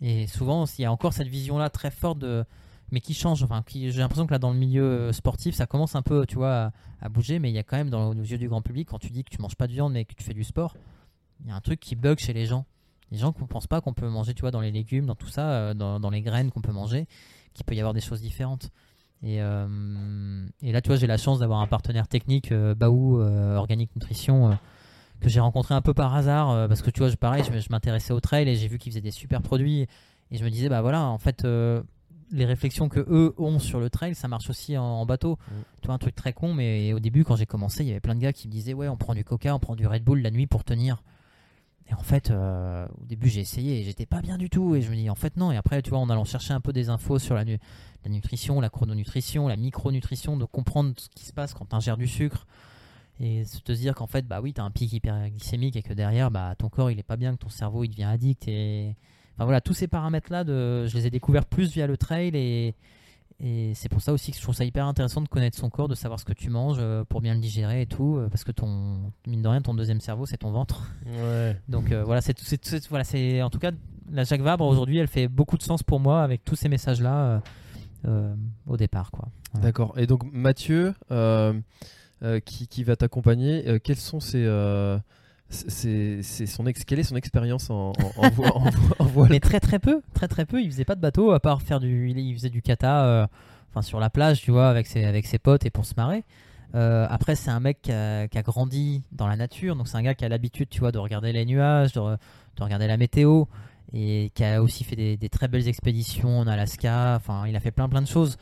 Et souvent, il y a encore cette vision-là très forte de, mais qui change. Enfin, qui, j'ai l'impression que là, dans le milieu sportif, ça commence un peu, tu vois, à, à bouger. Mais il y a quand même, dans, aux yeux du grand public, quand tu dis que tu manges pas de viande mais que tu fais du sport, il y a un truc qui bug chez les gens. Les gens ne pensent pas qu'on peut manger, tu vois, dans les légumes, dans tout ça, euh, dans, dans les graines qu'on peut manger, qu'il peut y avoir des choses différentes. Et, euh, et là, tu vois, j'ai la chance d'avoir un partenaire technique, euh, Baou euh, Organic Nutrition, que j'ai rencontré un peu par hasard, parce que tu vois, je, pareil, je, je m'intéressais au trail et j'ai vu qu'ils faisaient des super produits. Et je me disais, bah voilà, en fait, les réflexions que eux ont sur le trail, ça marche aussi en, en bateau. Tu vois, un truc très con, mais au début, quand j'ai commencé, il y avait plein de gars qui me disaient, ouais, on prend du coca, on prend du Red Bull la nuit pour tenir. Et en fait, euh, au début, j'ai essayé et j'étais pas bien du tout. Et je me dis, en fait, non. Et après, tu vois, en allant chercher un peu des infos sur la, la nutrition, la chrononutrition, la micronutrition, de comprendre ce qui se passe quand tu ingères du sucre. Et te dire qu'en fait, bah oui, tu as un pic hyperglycémique et que derrière, bah, ton corps, il est pas bien, que ton cerveau, il devient addict. Et... Enfin voilà, tous ces paramètres-là, de... je les ai découverts plus via le trail. Et, et c'est pour ça aussi que je trouve ça hyper intéressant de connaître son corps, de savoir ce que tu manges euh, pour bien le digérer et tout. euh, Parce que ton, mine de rien, ton deuxième cerveau, c'est ton ventre. Ouais. Donc euh, voilà, c'est voilà, c'est en tout cas la Jacques Vabre aujourd'hui, elle fait beaucoup de sens pour moi avec tous ces messages là au départ quoi. Voilà. D'accord. Et donc Mathieu, qui, qui va t'accompagner, quelles sont ses, ses- son quelle est son expérience en, en, Mais très très peu, très très peu. Il faisait pas de bateau à part faire du, il, faisait du kata, euh, enfin sur la plage, tu vois, avec ses avec ses potes et pour se marrer. Euh, après, c'est un mec qui a, grandi dans la nature, donc c'est un gars qui a l'habitude, tu vois, de regarder les nuages, de, de regarder la météo, et qui a aussi fait des, des très belles expéditions en Alaska. Enfin, il a fait plein plein de choses.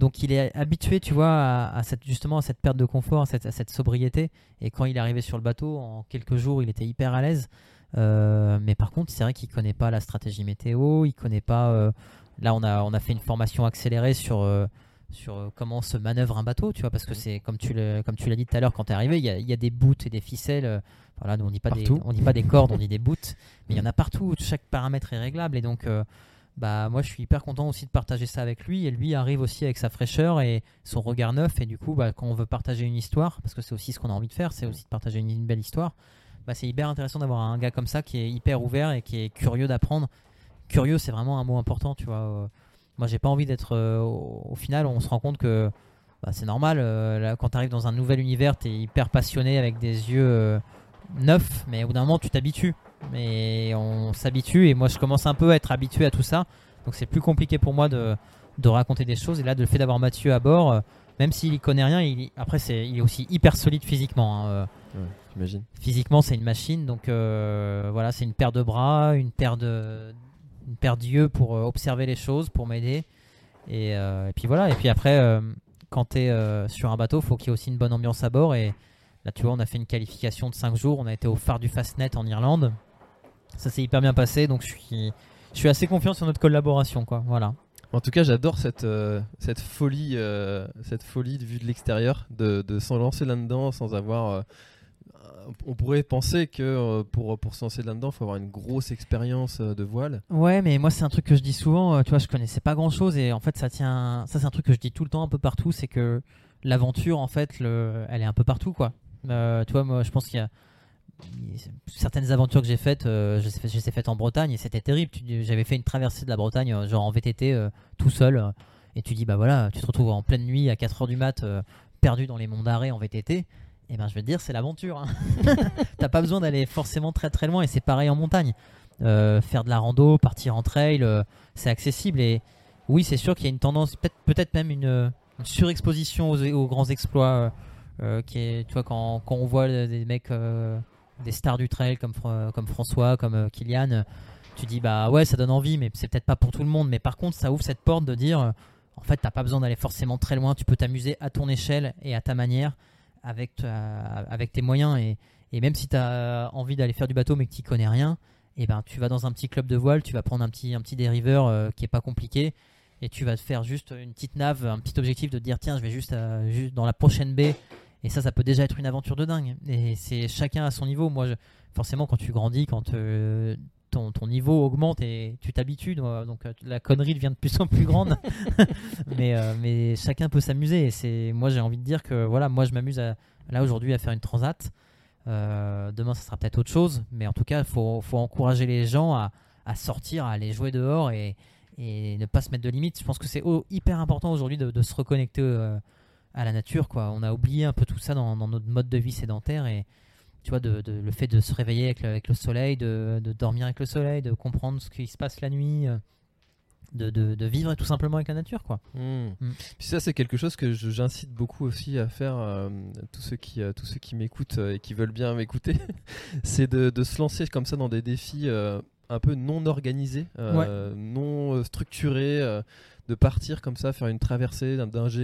Donc, il est habitué, tu vois, à, à cette, justement à cette perte de confort, à cette, à cette sobriété. Et quand il est arrivé sur le bateau, en quelques jours, il était hyper à l'aise. Euh, mais par contre, c'est vrai qu'il connaît pas la stratégie météo, il connaît pas. euh, là, on a on a fait une formation accélérée sur euh, sur comment se manœuvre un bateau, tu vois, parce que c'est comme tu l'as dit tout à l'heure quand tu es arrivé, il y a, y a des bouts et des ficelles. voilà, nous on dit pas des on dit pas des cordes, on dit des bouts, mais il y en a partout. Chaque paramètre est réglable et donc. Bah moi je suis hyper content aussi de partager ça avec lui. Et lui arrive aussi avec sa fraîcheur et son regard neuf. Et du coup bah, quand on veut partager une histoire parce que c'est aussi ce qu'on a envie de faire c'est aussi de partager une, belle histoire bah, c'est hyper intéressant d'avoir un gars comme ça qui est hyper ouvert et qui est curieux d'apprendre. Curieux c'est vraiment un mot important tu vois. Moi j'ai pas envie d'être euh, au, final on se rend compte que bah, c'est normal euh, quand tu arrives dans un nouvel univers tu es hyper passionné avec des yeux euh, neufs. Mais au bout d'un moment tu t'habitues mais on s'habitue et moi je commence un peu à être habitué à tout ça. Donc c'est plus compliqué pour moi de, de raconter des choses. Et là de le fait d'avoir Mathieu à bord euh, même s'il y connaît rien il, après c'est il est aussi hyper solide physiquement hein, euh, Ouais, physiquement c'est une machine. Donc euh, voilà c'est une paire de bras une paire de une paire d'yeux pour observer les choses pour m'aider. Et, et puis voilà. Et puis après quand tu es sur un bateau faut qu'il y ait aussi une bonne ambiance à bord. Et là tu vois on a fait une qualification de 5 jours. On a été au phare du Fastnet en Irlande ça s'est hyper bien passé donc je suis je suis assez confiant sur notre collaboration quoi voilà En tout cas, j'adore cette, euh, cette folie, euh, cette folie de vue de l'extérieur, de, de s'en lancer là-dedans sans avoir. euh, on pourrait penser que pour, pour se lancer là-dedans, il faut avoir une grosse expérience de voile. Ouais, mais moi c'est un truc que je dis souvent. tu vois, je connaissais pas grand chose et en fait ça tient. Ça c'est un truc que je dis tout le temps un peu partout, c'est que l'aventure en fait, le... elle est un peu partout quoi. Tu vois, moi je pense qu'il y a certaines aventures que j'ai faites, euh, je les ai faites en Bretagne et c'était terrible. J'avais fait une traversée de la Bretagne, euh, genre en VTT, euh, tout seul. et tu dis, bah voilà, tu te retrouves en pleine nuit à 4h du mat, perdu dans les monts d'arrêt en VTT. Et ben je vais te dire, c'est l'aventure. hein. T'as pas besoin d'aller forcément très très loin et c'est pareil en montagne. Faire de la rando, partir en trail, c'est accessible. Et oui, c'est sûr qu'il y a une tendance, peut-être même une, surexposition aux, grands exploits. tu vois, quand, on voit des mecs, des stars du trail comme, comme François, comme euh, Kylian, euh, tu dis bah ouais, ça donne envie, mais c'est peut-être pas pour tout le monde. Mais par contre, ça ouvre cette porte de dire, euh, en fait, t'as pas besoin d'aller forcément très loin. Tu peux t'amuser à ton échelle et à ta manière, avec, avec tes moyens. Et, et même si tu as envie d'aller faire du bateau mais que tu connais rien, et ben tu vas dans un petit club de voile, tu vas prendre un petit, un petit dériveur qui est pas compliqué. et tu vas te faire juste une petite nave, un petit objectif de dire tiens, je vais juste, juste dans la prochaine baie. Et ça, ça peut déjà être une aventure de dingue. Et c'est chacun à son niveau. Moi, forcément, quand tu grandis, quand euh, ton, niveau augmente et tu t'habitues, donc euh, la connerie devient de plus en plus grande. mais, euh, mais chacun peut s'amuser. Et moi, j'ai envie de dire que voilà, moi, je m'amuse là aujourd'hui à faire une transat. Demain, ça sera peut-être autre chose. Mais en tout cas, il faut, encourager les gens à, sortir, à aller jouer dehors et, ne pas se mettre de limites. Je pense que c'est hyper important aujourd'hui de, de se reconnecter à la nature. Quoi. On a oublié un peu tout ça dans, dans notre mode de vie sédentaire et tu vois, de, de- le fait de se réveiller avec le, avec le soleil, de, de dormir avec le soleil, de comprendre ce qui se passe la nuit, euh, de, vivre tout simplement avec la nature. Quoi. Hmm. Mm. Puis ça, c'est quelque chose que j'incite beaucoup aussi à faire euh, tous ceux qui, euh, tous ceux qui m'écoutent euh, et qui veulent bien m'écouter, c'est de, se lancer comme ça dans des défis un peu non organisés, non structurés, de partir comme ça, faire une traversée d'un GR,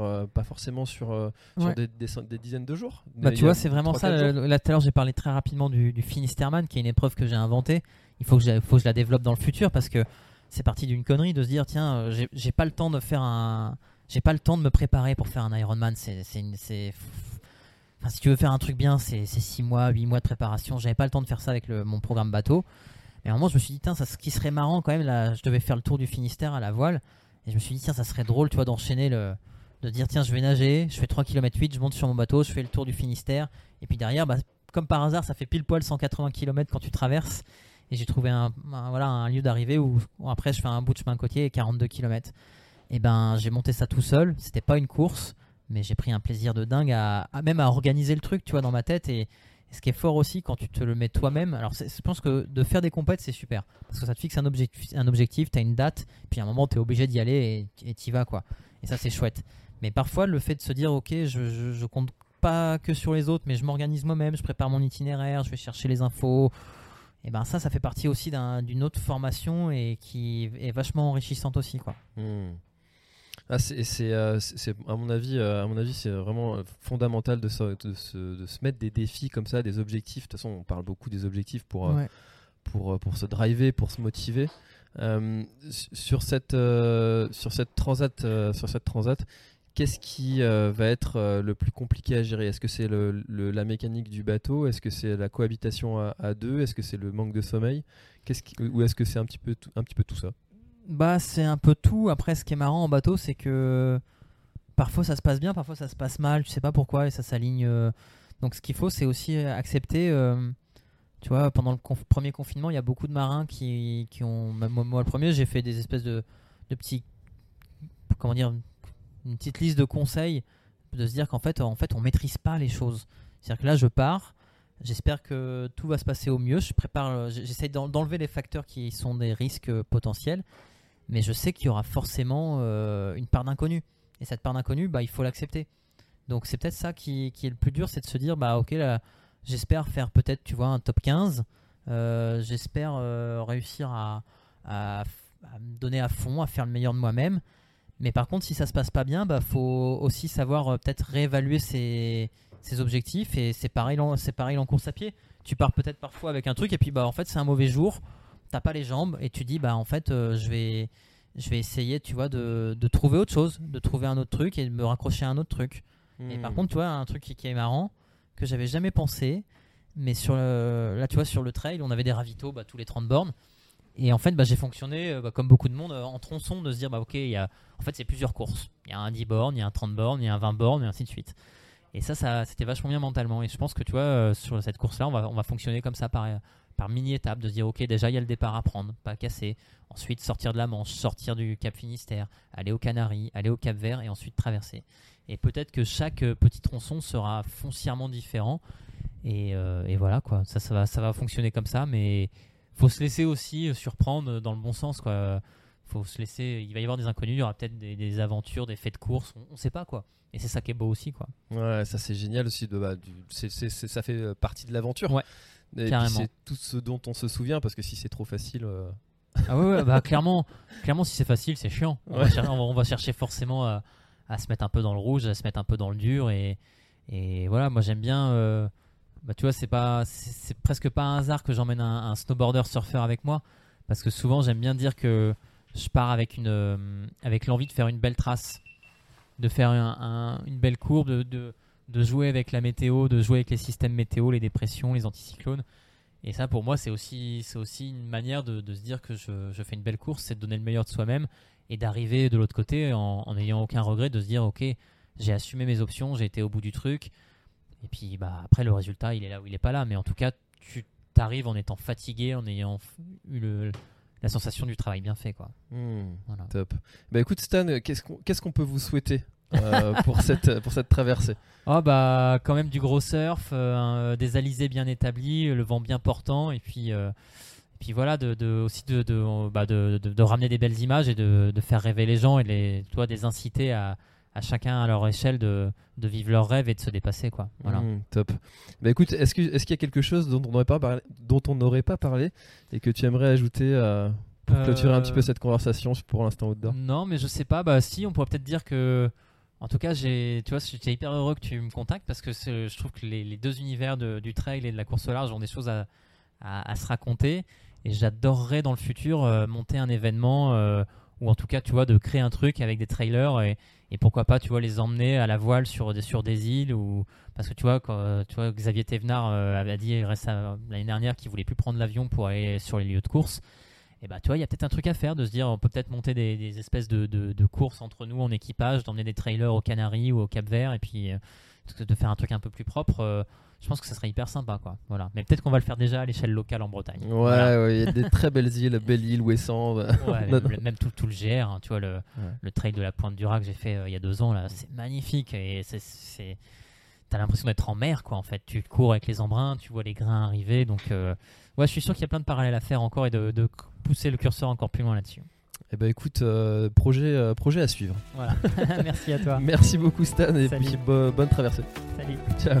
euh, pas forcément sur, euh, sur Ouais. des, des cent- des dizaines de jours. Bah, tu vois, c'est vraiment ça. 3-4 jours. le- Là, tout à l'heure, j'ai parlé très rapidement du, du Finisterman, qui est une épreuve que j'ai inventée. Il faut que, je, faut que je la développe dans le futur parce que c'est parti d'une connerie de se dire tiens, euh, j'ai- pas le temps de faire un. J'ai pas le temps de me préparer pour faire un Ironman. C'est- Enfin, si tu veux faire un truc bien, c'est 6 mois, 8 mois de préparation. J'avais pas le temps de faire ça avec le- mon programme bateau. Et à un moment, je me suis dit, tiens, ça, ce qui serait marrant quand même, là, je devais faire le tour du Finistère à la voile. Et je me suis dit, tiens, ça serait drôle, tu vois, d'enchaîner le. De dire, tiens, je vais nager, je fais 3 km 8, je monte sur mon bateau, je fais le tour du Finistère. Et puis derrière, bah, comme par hasard, ça fait pile poil 180 km quand tu traverses. Et j'ai trouvé un, voilà, un lieu d'arrivée où, après, je fais un bout de chemin côtier et 42 km. Et ben, j'ai monté ça tout seul. C'était pas une course, mais j'ai pris un plaisir de dingue à, à même à organiser le truc, tu vois, dans ma tête. Ce qui est fort aussi quand tu te le mets toi-même. Alors, je pense que de faire des compètes, c'est super. Parce que ça te fixe un objectif, tu as une date, puis à un moment, tu es obligé d'y aller et tu y vas, quoi. Et ça, c'est chouette. Mais parfois, le fait de se dire, ok, je, compte pas que sur les autres, mais je m'organise moi-même, je prépare mon itinéraire, je vais chercher les infos. Et ben ça, ça fait partie aussi d'un- d'une autre formation et qui est vachement enrichissante aussi, quoi. Hmm. Ah, c'est, euh, c'est- c'est- à mon avis, euh, à mon avis, c'est vraiment euh, fondamental de se, de, se, de se mettre des défis comme ça, des objectifs. De toute façon, on parle beaucoup des objectifs pour, Ouais. pour, pour se driver, pour se motiver. Euh, sur cette sur cette transat, sur cette transat, qu'est-ce qui va être le plus compliqué à gérer? Est-ce que c'est le, le- la mécanique du bateau? Est-ce que c'est la cohabitation à, à deux? Est-ce que c'est le manque de sommeil? Qu'est-ce qui, ou est-ce que c'est un petit peu tout, un petit peu tout ça? Bah, c'est un peu tout. Après, ce qui est marrant en bateau, c'est que parfois ça se passe bien, parfois ça se passe mal. Tu sais pas pourquoi et ça s'aligne. euh. Donc, ce qu'il faut, c'est aussi accepter. euh, Tu vois, pendant le premier confinement, il y a beaucoup de marins qui, qui ont. même Moi, le premier, j'ai fait des espèces de, de petits. Comment dire Une petite liste de conseils de se dire qu'en fait, en fait, on maîtrise pas les choses. C'est-à-dire que là, je pars. J'espère que tout va se passer au mieux. Je prépare, euh, j'essaie d'en- d'enlever les facteurs qui sont des risques euh, potentiels, mais je sais qu'il y aura forcément euh, une part d'inconnu. Et cette part d'inconnu, bah, il faut l'accepter. Donc c'est peut-être ça qui, qui est le plus dur, c'est de se dire, bah ok, là, j'espère faire peut-être, tu vois, un top 15. Euh, j'espère euh, réussir à, à, me donner à fond, à faire le meilleur de moi-même. Mais par contre, si ça se passe pas bien, bah faut aussi savoir peut-être réévaluer ses, ses objectifs. Et c'est pareil, c'est pareil en course à pied. Tu pars peut-être parfois avec un truc et puis bah en fait c'est un mauvais jour. T'as pas les jambes et tu dis bah en fait euh, je vais je vais essayer tu vois de, de trouver autre chose, de trouver un autre truc et de me raccrocher à un autre truc. Et Hmm. par contre, tu vois, un truc qui, qui est marrant, que j'avais jamais pensé, mais sur le, là, tu vois, sur le trail, on avait des ravitaux bah, tous les 30 bornes. Et en fait, bah, j'ai fonctionné, euh, bah, comme beaucoup de monde, euh, en tronçon, de se dire, bah, ok, il y a, en fait, c'est plusieurs courses. Il y a un 10 bornes, il y a un 30 bornes, il y a un 20 bornes, et ainsi de suite. Et ça, ça c'était vachement bien mentalement. Et je pense que, tu vois, euh, sur cette course-là, on va, on va fonctionner comme ça par, par mini-étapes, de se dire, ok, déjà, il y a le départ à prendre, pas casser. Ensuite, sortir de la Manche, sortir du Cap Finistère, aller aux Canaries, aller au Cap Vert, et ensuite traverser. Et peut-être que chaque euh, petit tronçon sera foncièrement différent. Et, euh, et voilà, quoi. Ça, ça, va, ça va fonctionner comme ça, mais faut se laisser aussi euh, surprendre dans le bon sens, quoi. Faut se laisser. Il va y avoir des inconnus, il y aura peut-être des, des aventures, des faits de course, on, on sait pas, quoi. Et c'est ça qui est beau aussi, quoi. Ouais, ça c'est génial aussi. De, bah, du- ça fait partie de l'aventure. Ouais, Et puis, carrément. c'est tout ce dont on se souvient parce que si c'est trop facile. euh, Ah ouais, ouais, bah clairement, clairement, si c'est facile, c'est chiant. On, va Ouais. cher- on va- on va chercher forcément à, à se mettre un peu dans le rouge, à se mettre un peu dans le dur. Et, et voilà, moi j'aime bien. euh, bah, tu vois, c'est pas, c'est presque pas un hasard que j'emmène un, un snowboarder surfeur avec moi, parce que souvent j'aime bien dire que je pars avec, une, avec l'envie de faire une belle trace, de faire une belle courbe, de, de, jouer avec la météo, de jouer avec les systèmes météo, les dépressions, les anticyclones. Et ça, pour moi, c'est aussi, c'est aussi une manière de, de se dire que je, je, fais une belle course, c'est de donner le meilleur de soi-même et d'arriver de l'autre côté en n'ayant aucun regret, de se dire, ok, j'ai assumé mes options, j'ai été au bout du truc. Et puis bah, après, le résultat, il est là ou il est pas là. Mais en tout cas, tu t'arrives en étant fatigué, en ayant eu le, la sensation du travail bien fait. Quoi. Hmm, top. Bah écoute Stan, qu'est-ce qu'on peut vous souhaiter? Euh, pour, cette, pour cette traversée oh, bah quand même du gros surf, euh, des alizés bien établis, le vent bien portant et puis, euh, puis voilà de, de aussi de, de, bah de, de, ramener des belles images et de, faire rêver les gens et les, toi, des inciter à, à chacun à leur échelle de, de, vivre leur rêve et de se dépasser quoi. Voilà. Mmh, top. Bah écoute, est-ce qu'il est y a quelque chose dont on n'aurait pas parlé, dont on n'aurait pas parlé et que tu aimerais ajouter euh, pour clôturer un petit peu euh, cette conversation pour l'instant outdoor Non, mais je sais pas. Bah si, on pourrait peut-être dire que en tout cas, j'ai, tu vois, j'étais hyper heureux que tu me contactes parce que je trouve que les, deux univers du trail et de la course au large ont des choses à, se raconter. Et j'adorerais dans le futur euh, monter un événement ou en tout cas, tu vois, de créer un truc avec des trailers et, et pourquoi pas, tu vois, les emmener à la voile sur des, sur des îles ou parce que tu vois, quand, tu vois, Xavier Thévenard euh, avait dit l'année dernière qu'il voulait plus prendre l'avion pour aller sur les lieux de course. Et bah, tu vois, il y a peut-être un truc à faire de se dire, on peut peut-être monter des, espèces de, de, courses entre nous en équipage, d'emmener des trailers aux Canaries ou au Cap Vert et puis euh, de faire un truc un peu plus propre. Euh, je pense que ça serait hyper sympa quoi. Voilà. Mais peut-être qu'on va le faire déjà à l'échelle locale en Bretagne. Ouais, il y a des très belles îles, Belle-Île, Ouessant. ouais, même, tout, tout, le GR, hein, tu vois, le, le, trail de la Pointe du Rat que j'ai fait euh, il y a deux ans, là, c'est magnifique. Et c'est, t'as l'impression d'être en mer quoi en fait. Tu cours avec les embruns, tu vois les grains arriver. Donc, euh, ouais, je suis sûr qu'il y a plein de parallèles à faire encore et de, de pousser le curseur encore plus loin là-dessus. Eh ben écoute, euh, projet, projet à suivre. Voilà. Merci à toi. Merci beaucoup Stan et puis bonne traversée. Salut. Ciao.